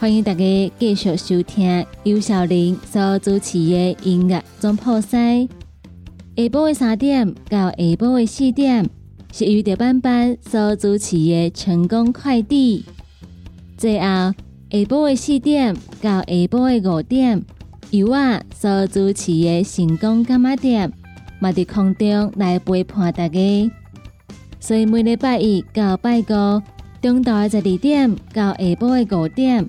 欢迎大家继续收听尤小玲所主持的音乐总破塞。下晡的三点到下晡的四点是由德班班所主持的成功快递。最后下晡的四点到下晡的五点由我所主持的成功干妈店，嘛伫空中来陪伴大家。所以每礼拜一到拜五中昼的十二点到下晡的五点。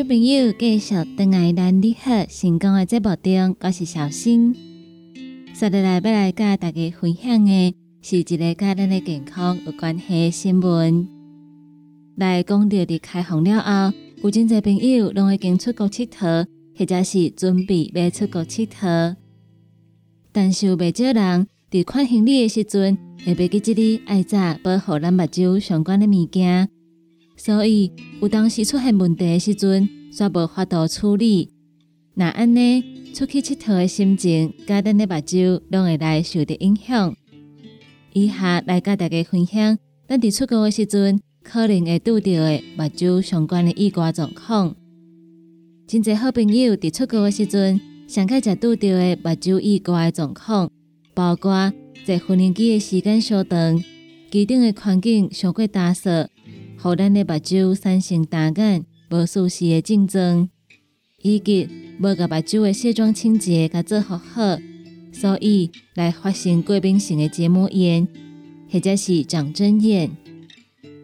众朋友继续登来咱你好成功的节目中，我是小新。接下来要来甲大家分享的是一个甲咱的健康有关系的新闻。来讲到伫开放了后，有真侪朋友拢已经出国佚佗，或者是准备要出国佚佗。但是有袂少人伫看行李的时阵，会袂记即个爱早保护咱目睭相关的物件。所以，有当时出现问题的时阵，煞无法度处理。那安尼出去佚佗的心情，甲咱的目睭拢会来受着影响。以下来甲大家分享，咱伫出国的时阵，可能会拄到的目睭相关的意外状况。真侪好朋友伫出国的时阵，上开才拄到的目睭意外的状况，包括坐训练机的时间稍长，机顶的环境上过打扫。互咱的目睭产生单眼、无舒适的症状，以及无甲目睭的卸妆清洁甲做好好，所以来发生过敏性的结膜炎，或者是长针眼。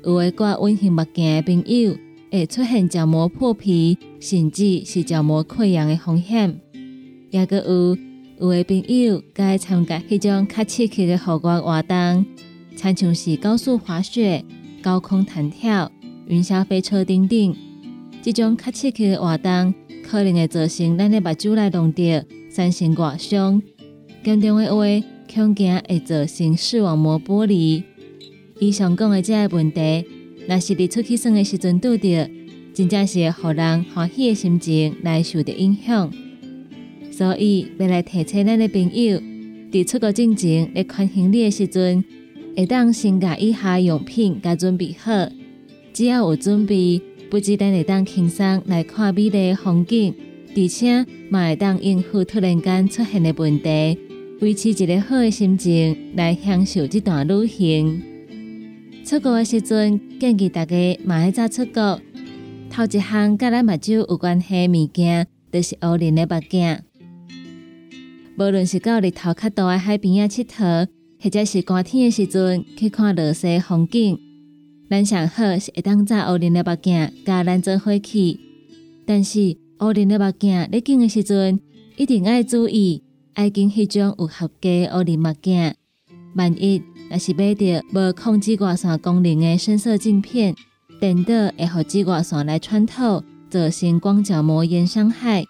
有诶挂隐形目镜的朋友，会出现角膜破皮，甚至是角膜溃疡的风险。也阁有有诶朋友该参加迄种较刺激的户外活动，参像是高速滑雪。高空弹跳、云霄飞车等等，这种较刺激的活动，可能会造成咱的目睭来弄到产生外伤。严重的话，恐惊会造成视网膜剥离。以上讲的这个问题，若是伫出去耍的时阵拄到，真正是会互人欢喜的心情来受到影响。所以要来提醒咱的朋友，伫出国进前来看行李的时阵，会当先把以下用品甲准备好。只要有准备，不止咱会当轻松来看美丽的风景，而且嘛会当应付突然间出现的问题，维持一个好的心情来享受这段旅行。出国的时阵，建议大家嘛要早出国。头一项甲咱目睭有关系物件，就是乌林的目镜。无论是到日头较大的海边啊佚佗，或者是寒天的时阵去看落雪风景，咱上好是会当扎乌林的目镜，甲咱做伙去。但是乌林的目镜咧镜的时阵，一定爱注意，爱拣迄种有合格乌林目镜。万一若是买到无控制外线功能的深色镜片，电脑会互紫外线来穿透，造成光角膜炎伤害。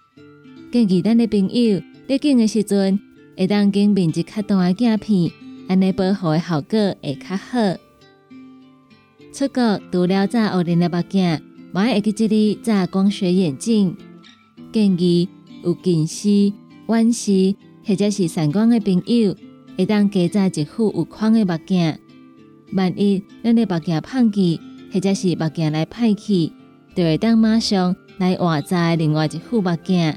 建议咱的朋友入镜的时阵，会当拣面积较大的镜片，安尼保护的效果会较好。出国除了扎乌林的目镜，还会记这里扎光学眼镜。建议有近视、远视或者是散光的朋友，会当加扎一副有框的目镜。万一咱的目镜碰去，或者是目镜来歹去，就会当马上来换在另外一副目镜。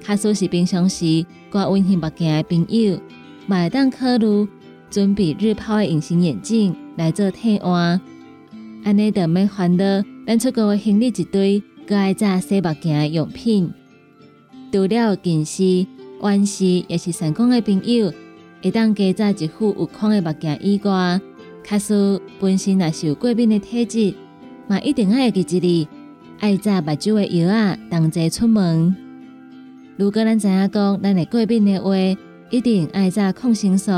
假使是平常时挂温型目镜的朋友，嘛会当考虑准备日抛的隐形眼镜来做替换。安尼就免烦恼，咱出国行李一堆，搁爱扎洗目镜的用品。除了近视、远视也是散光的朋友，会当加扎一副有框的目镜以外。卡斯本身也是有过敏的体质，嘛一定爱记一哩，爱扎目睭的药啊，同齐出门。如果咱知影讲咱会过敏的话，一定爱扎抗生素、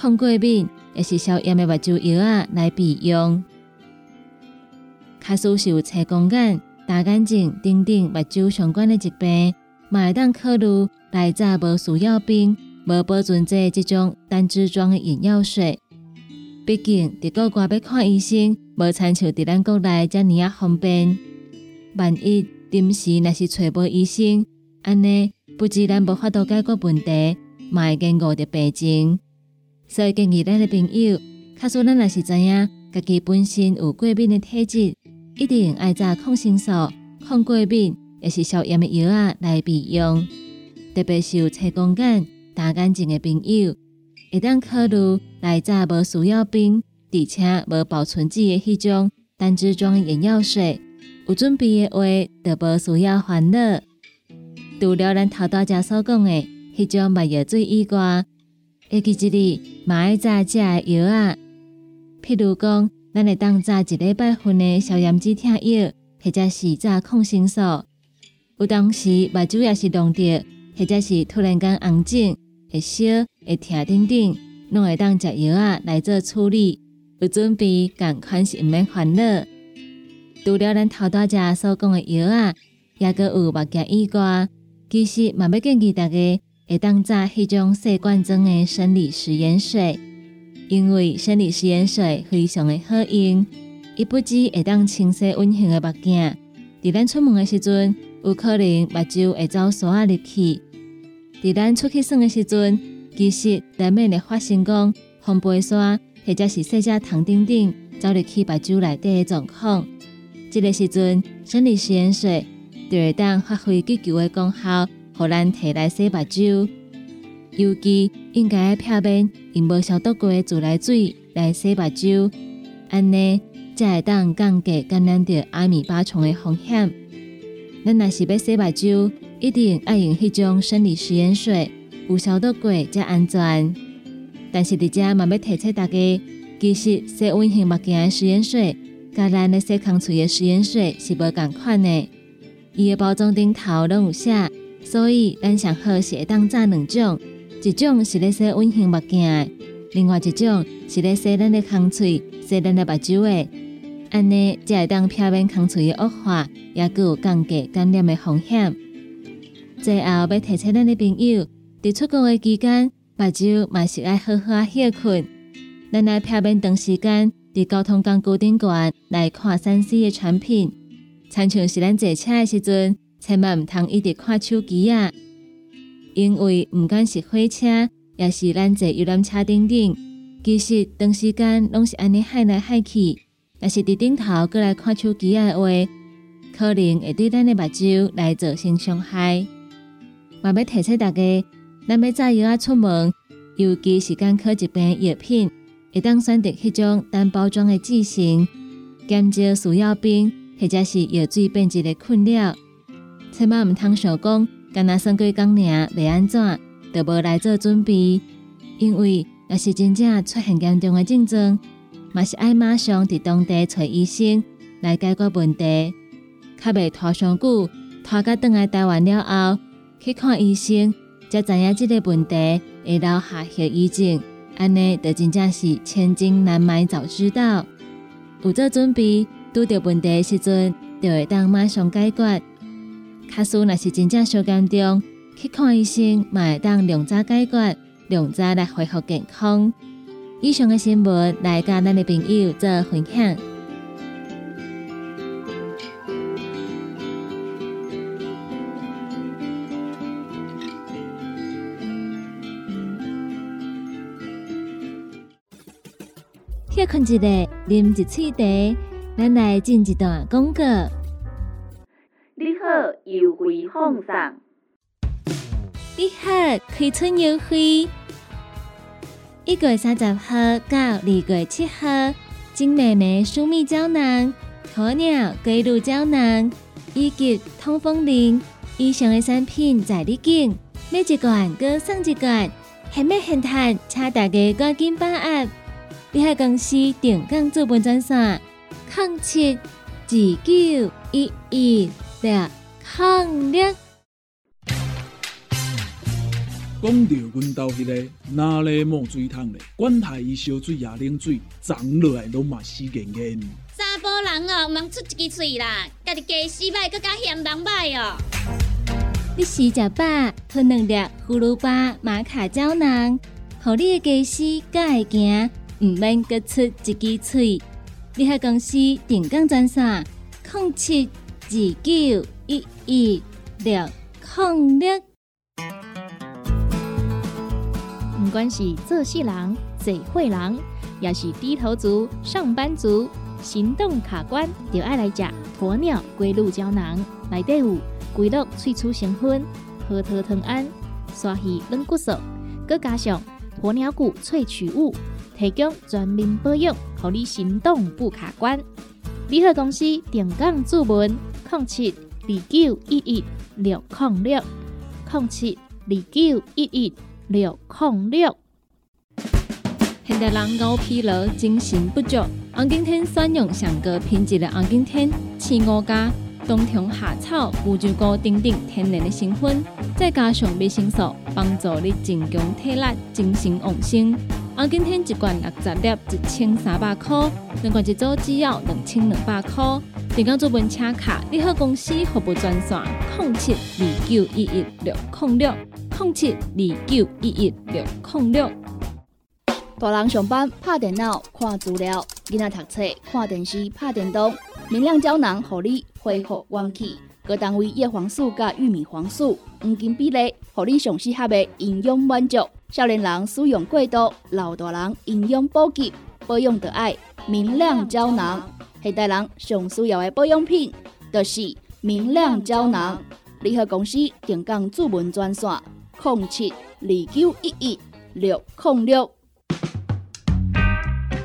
抗过敏也是消炎的目睭药啊来备用。卡斯是有青光眼、大眼睛等等目睭相关的疾病，嘛会当考虑来扎无需要冰、无保存剂这种单支装的眼药水。毕竟，伫国外要看医生，无参像伫咱国内遮尔啊方便。万一临时若是找无医生，安尼不止咱无法度解决问题，嘛会经误着病情。所以建议咱的朋友，假使咱若是知影家己本身有过敏的体质，一定爱扎抗生素、抗过敏，也是消炎的药啊来备用。特别是有青光眼、大眼睛的朋友。会当考虑来扎无需要冰，而且无保存剂的迄种单支装眼药水，有准备的话，就无需要烦恼。除了咱头大家所讲的迄种目药水以外，会记一哩嘛爱扎食药啊，譬如讲，咱会当扎一礼拜份的消炎止痛药，或者是扎抗生素。有当时目睭也是冻着，或者是突然间红肿。会烧、会疼等等，拢会当食药啊来做处理。有准备，共款是毋免烦恼。除了咱头大家所讲的药啊，也个有目镜以外，其实嘛要建议大家会当扎迄种细罐装的生理食盐水，因为生理食盐水非常的好用，伊不止会当清洗温馨的目镜，伫咱出门的时阵，有可能目睭会走沙啊入去。伫咱出去耍的时阵，其实难免会发生讲红背沙或者是细只糖等等走入去目睭内底的状况。这个时阵，生理食盐水就会当发挥急救的功效，互咱摕来洗目睭。尤其应该撇面用无消毒过的自来水来洗目睭，安尼才会当降低感染着阿米巴虫的风险。咱若是要洗目睭，一定爱用迄种生理食盐水，有消毒过才安全。但是伫遮嘛要提醒大家，其实洗温型目镜的食盐水，甲咱咧洗空喙的食盐水是无共款的。伊的包装顶头拢有写，所以咱上好是会当炸两种，一种是咧洗温型目镜的，另外一种是咧洗咱的空喙、洗咱的目睭的。安尼才会当避免空喙的恶化，也具有降低感染的风险。最后要提醒咱的朋友，伫出国的期间，目睭嘛是爱好好歇困。咱来避免长时间伫交通工具顶悬来看三 C 的产品，亲像是咱坐车的时阵，千万毋通一直看手机啊。因为毋管是火车，也是咱坐游览车顶顶，其实长时间拢是安尼海来海去。若是伫顶头过来看手机的话，可能会对咱的目睭来造成伤害。我要提醒大家，咱要早药啊出门，尤其是干科一边药品，会当选择迄种单包装的剂型，减少需要病或者是药水变质的困扰。千万毋通想讲，干那算几工尔，袂安怎，就无来做准备。因为若是真正出现严重的症状，嘛是爱马上伫当地找医生来解决问题。较袂拖上久，拖到倒来台湾了后，去看医生，才知影即个问题会留下后遗症，安尼就真正是千金难买早知道。有做准备，拄着问题时阵，就会当马上解决。卡输若是真正伤严重，去看医生嘛会当量早解决，量早来恢复健康。以上嘅新闻来甲咱的朋友做分享。歇困一下，啉一喙茶，咱来进一段广告。优惠放送。你好，开春优惠。一月三十号到二月七号，金妹妹舒蜜胶囊、鸵鸟龟乳胶囊以及通风灵以上的产品在你境，每一罐各送一罐，现买现赚，请大家赶紧把握！你海公司定岗资本专线：零七二九一一六零六。讲到阮兜迄个哪里冒水桶咧，管他伊烧水也冷水，长落来拢嘛死严严。查甫人哦，毋通出一支喙啦，家己家洗歹，更加嫌人歹哦。你食食饱，吞两粒葫芦巴、玛卡胶囊，互你的家洗更会行。毋免各出一支喙，你海公司定岗专线：零七九一一六零六。毋管是做事人、做会人，也是低头族、上班族，行动卡关，就爱来食鸵鸟龟鹿胶囊。内底有龟鹿萃取成分，核桃藤胺、刷鱼软骨素，佮加上鸵鸟骨萃取物。提供全面保养，让你行动不卡关。联合公司定岗注文：零七二九一一六零六零七二九一一六零六。现代人熬疲劳、精神不足，红景天选用上高品质的红景天青五加冬虫夏草、乌鸡膏等等天然的成分，再加上维生素，帮助你增强体力、精神旺盛。我今天一罐六十粒，一千三百块；两罐一组只要两千两百块。点讲做本车卡，你好公司服务专线：零七二九一一六零六零七二九一一六零六。大人上班拍电脑看资料，囡仔读册看电视拍电动。明亮胶囊，互你恢复元气。各单位叶黄素加玉米黄素黄金比例，互你上适合的营养满足。少年人使用过度，老大人营养补给保养的爱明亮胶囊。现代人上需要的保养品，就是明亮胶囊。联合公司定岗主文专线：零七二九一一六零六。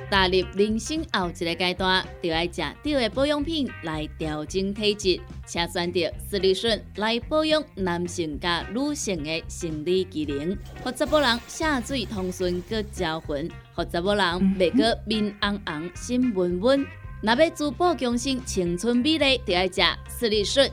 踏入人生后一个阶段，就要食对的保养品来调整体质，请选择斯利顺来保养男性加女性的生理机能，或查某人下水通顺个招魂，或查某人袂个面红红心温温。若要珠宝强身、青春美丽，就要食斯利顺。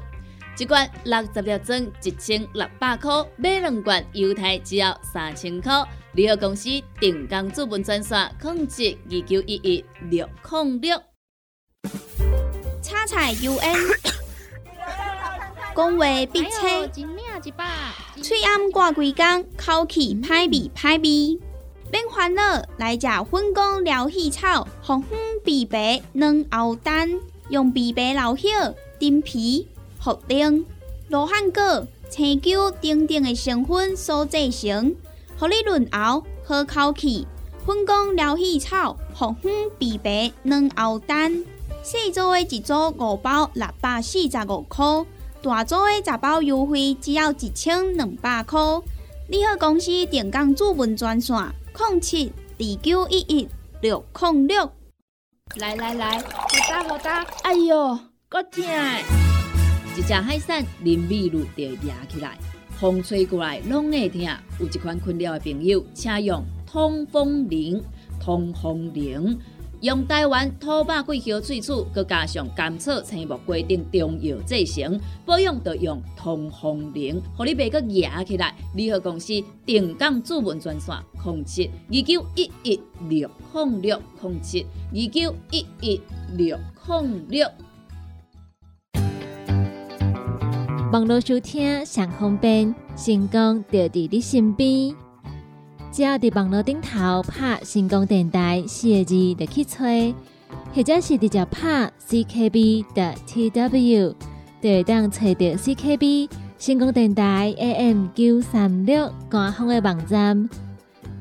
一罐六十粒装，一千六百块；买两罐，犹太只要三千块。联合公司定岗资本专线：控制二九一一六零六。叉菜 U N，讲话必切，嘴暗挂几工，口气歹味歹味。免烦恼，来食粉工疗气草，红粉枇杷软藕丹，用枇杷老血、丁皮。茯苓、罗汉果、青椒等等的成分所制成，互你润喉好口气。粉工疗气草，红粉枇杷软喉丹，细组的一组五包六百四十五块，大组的十包优惠只要一千两百块。你好，公司电工主文专线：零七二九一一六零六。来来来，好哒好哒！哎哟，够痛！一只海扇淋米露就压起来，风吹过来拢会痛。有一款困扰的朋友，请用。通风铃，通风铃，用台湾土白桂花萃取，佮加上甘草、青木规定中药制成，保养要用通风铃，互你袂佮压起来。联合公司定岗主文专线：零七二九一一六零六零七二九一一六零六。网络收听上方便，成功就伫你身边。只要伫网络顶头拍“成功电台”四个字，就去吹，或者是直接拍 “ckb” 的 tw，就会当找到 CKB 成功电台 AM 九三六官方的网站。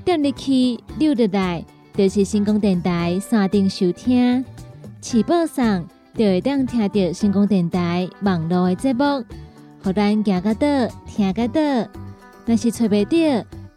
点入去溜入来，就是成功电台山顶收听，起播上就会当听到成功电台网络的节目，互咱行个到，听个到，若是找袂到。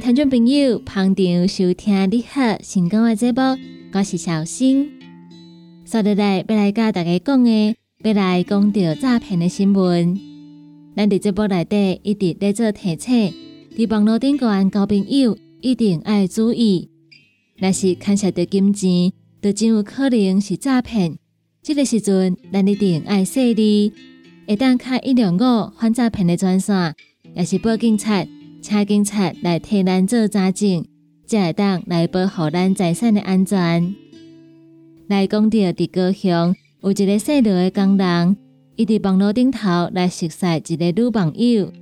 听众朋友捧场收听你好成功的节目，我是小新。接下来要来跟大家讲的，要来讲到诈骗的新闻。咱伫节目内底一直在做提醒，伫网络顶个案交朋友一定要注意。若是牵涉到金钱，就真有可能是诈骗。这个时阵，咱一定要细腻，会当开一两五反诈骗的专线，也是报警察。请警察来替咱做查证，才会当来保护咱财产的安全。来讲到伫高雄有一个细路的工人，伊伫网络顶头来熟悉一个女朋友。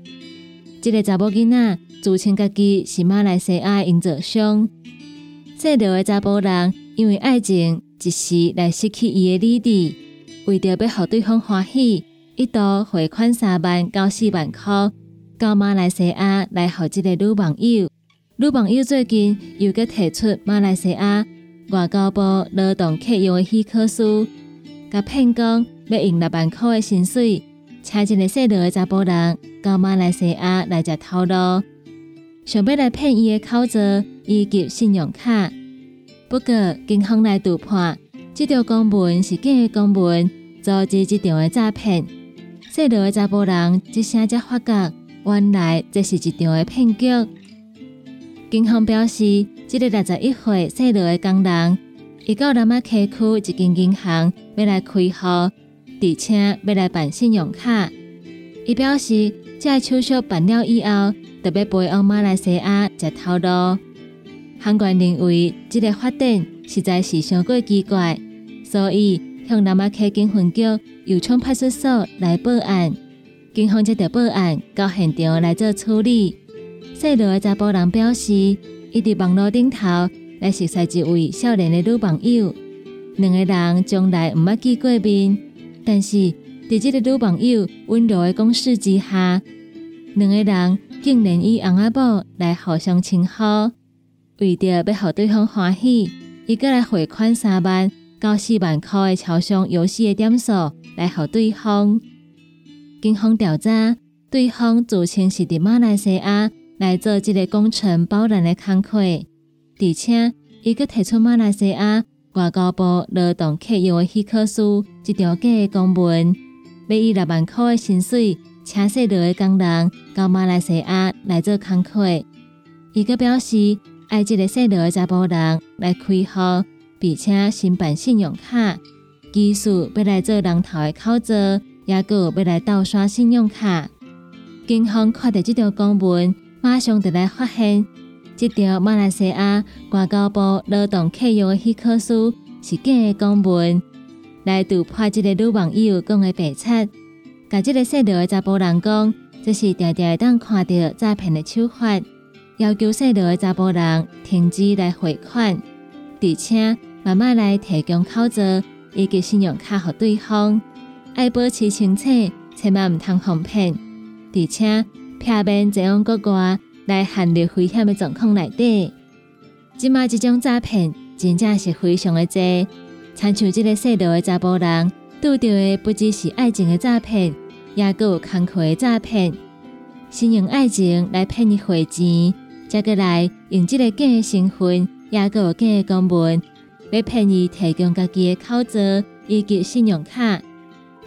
这个查某囡仔自称家己是马来西亚营造商。细路的查甫人因为爱情一时来失去伊的理智，为着要互对方欢喜，一度汇款三万到四万块。到马来西亚来互一个女朋友，女朋友最近又搁提出马来西亚外交部劳动客用的许可书，甲骗讲要用六万块的薪水，请一个细路的查甫人到马来西亚来食头路，想要来骗伊的口罩以及信用卡。不过警方来突破，这条公文是假的公文，组织这场的诈骗。细路的查甫人一声才发觉。原来这是一场的骗局。警方表示，这个六十一岁细路的工人，伊到南马溪区一间银行要来开户，而且要来办信用卡。伊表示，这手续办了以后，特别飞往马来西亚接头路。行官认为，这个发展实在是太过奇怪，所以向南马溪警分局又冲派出所来报案。警方接到报案，到现场来做处理。细路的查甫人表示，伊伫网络顶头来熟悉一位少年的女朋友，两个人从来毋捌见过面，但是伫这个女朋友温柔的攻势之下，两个人竟然以翁仔某来互相称呼。为着要互对方欢喜，伊个来汇款三万到四万块的超商游戏的点数来互对方。警方调查，对方自称是伫马来西亚来做这个工程包揽的工作，而且伊阁提出马来西亚外交部劳动客用的许可书一条假的公文，要以六万块的薪水请细路的工人到马来西亚来做工作。伊阁表示，爱这个细路的查甫人来开户，并且申办信用卡，技术要来做人头的考证，也个要来盗刷信用卡。警方看到这条公文，马上就来发现，这条马来西亚外交部劳动契约的许可书是假的公文，来突破这个女网友讲的白贼，甲这个细路的查甫人讲，这是常常当看到诈骗的手法，要求细路的查甫人停止来汇款，而且慢慢来提供口罩以及信用卡给对方，爱保持清醒，千万唔通哄骗。而且，片面这样国外来陷入危险的状况内底，即卖即种诈骗真正是非常的多。参像这个细路的查甫人，拄到的不只是爱情的诈骗，也个有工课的诈骗，先用爱情来骗你汇钱，再过来用这个假的身份，也个有假的公文，来骗你提供家己的口罩以及信用卡，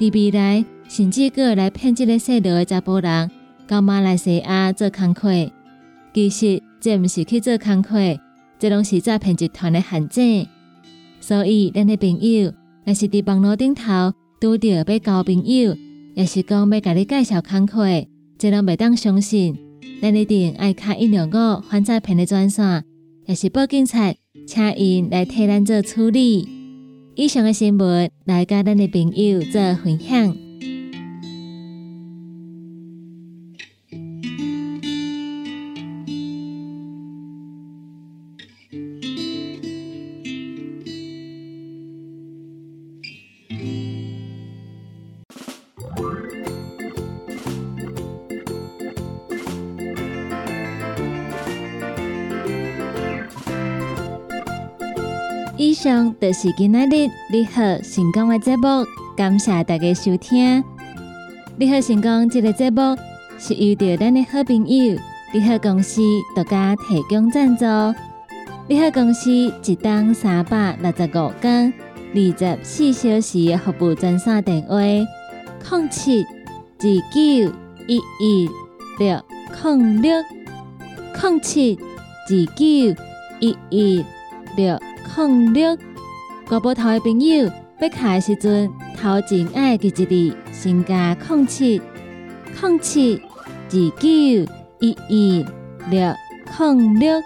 伫未来。甚至个来骗这个细路的查甫人到马来西亚做工课，其实这毋是去做工课，这拢是诈骗集团的陷阱。所以，咱的朋友若是伫网络顶头拄着要交朋友，也是讲要甲你介绍工课，这拢袂当相信。咱一定爱卡一两个反诈骗的专线，也是报警察，请因来替咱做处理。以上的新闻来跟咱的朋友做分享。以上就是今仔日你好成功的节目，感谢大家收听。你好成功这个节目是遇到咱的好朋友你好公司独家提供赞助。你好公司一档三百六十五天二十四小时服务专线电话：零七二九一一六零六零七二九一一六。空六，国宝头的朋友，要卡的时阵，头前爱记一字，先加空七，空七二九一一六空六。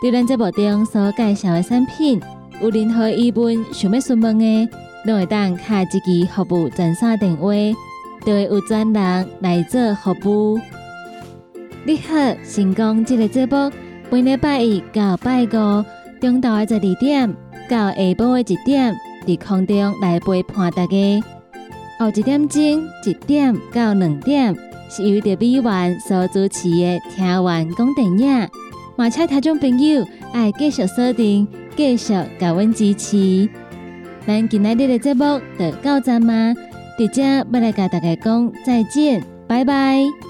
对咱这部中所介绍的产品，有任何疑问想要询问的，拢会当卡一支服务专线电话，就会有专人来做服务。你好，成功这个节目，每礼拜一到拜五。中昼的十二点到下晡的一点，伫空中来陪伴大家。后一点钟一点到两点，是由着美元所主持的听完讲电影。马车听众朋友爱继续锁定，继续甲阮支持。咱今仔日的节目就到这吗？伫遮要来甲大家讲再见，拜拜。